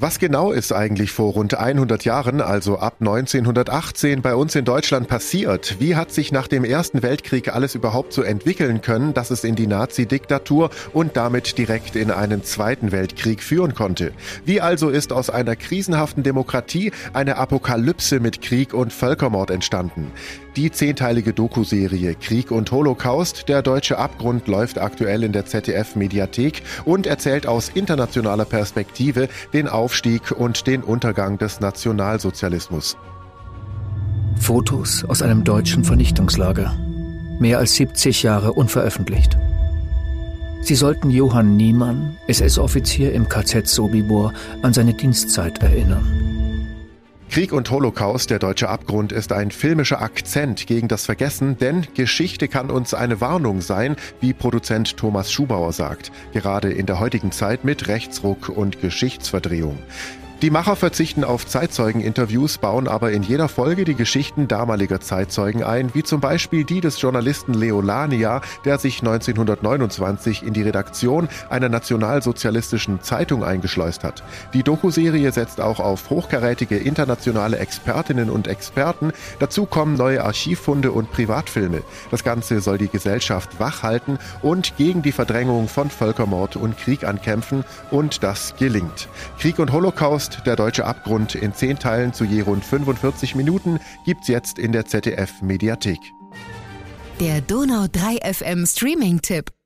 Was genau ist eigentlich vor rund 100 Jahren, also ab 1918, bei uns in Deutschland passiert? Wie hat sich nach dem Ersten Weltkrieg alles überhaupt so entwickeln können, dass es in die Nazi-Diktatur und damit direkt in einen Zweiten Weltkrieg führen konnte? Wie also ist aus einer krisenhaften Demokratie eine Apokalypse mit Krieg und Völkermord entstanden? Die zehnteilige Doku-Serie Krieg und Holocaust, der deutsche Abgrund, läuft aktuell in der ZDF-Mediathek und erzählt aus internationaler Perspektive den Aufstieg und den Untergang des Nationalsozialismus. Fotos aus einem deutschen Vernichtungslager. Mehr als 70 Jahre unveröffentlicht. Sie sollten Johann Niemann, SS-Offizier im KZ Sobibor, an seine Dienstzeit erinnern. Krieg und Holocaust, der deutsche Abgrund, ist ein filmischer Akzent gegen das Vergessen, denn Geschichte kann uns eine Warnung sein, wie Produzent Thomas Schubauer sagt, gerade in der heutigen Zeit mit Rechtsruck und Geschichtsverdrehung. Die Macher verzichten auf Zeitzeugeninterviews, bauen aber in jeder Folge die Geschichten damaliger Zeitzeugen ein, wie zum Beispiel die des Journalisten Leo Lania, der sich 1929 in die Redaktion einer nationalsozialistischen Zeitung eingeschleust hat. Die Dokuserie setzt auch auf hochkarätige internationale Expertinnen und Experten. Dazu kommen neue Archivfunde und Privatfilme. Das Ganze soll die Gesellschaft wachhalten und gegen die Verdrängung von Völkermord und Krieg ankämpfen und das gelingt. Krieg und Holocaust Podcast Der deutsche Abgrund in zehn Teilen zu je rund 45 Minuten gibt's jetzt in der ZDF Mediathek. Der Donau 3 FM Streaming-Tipp.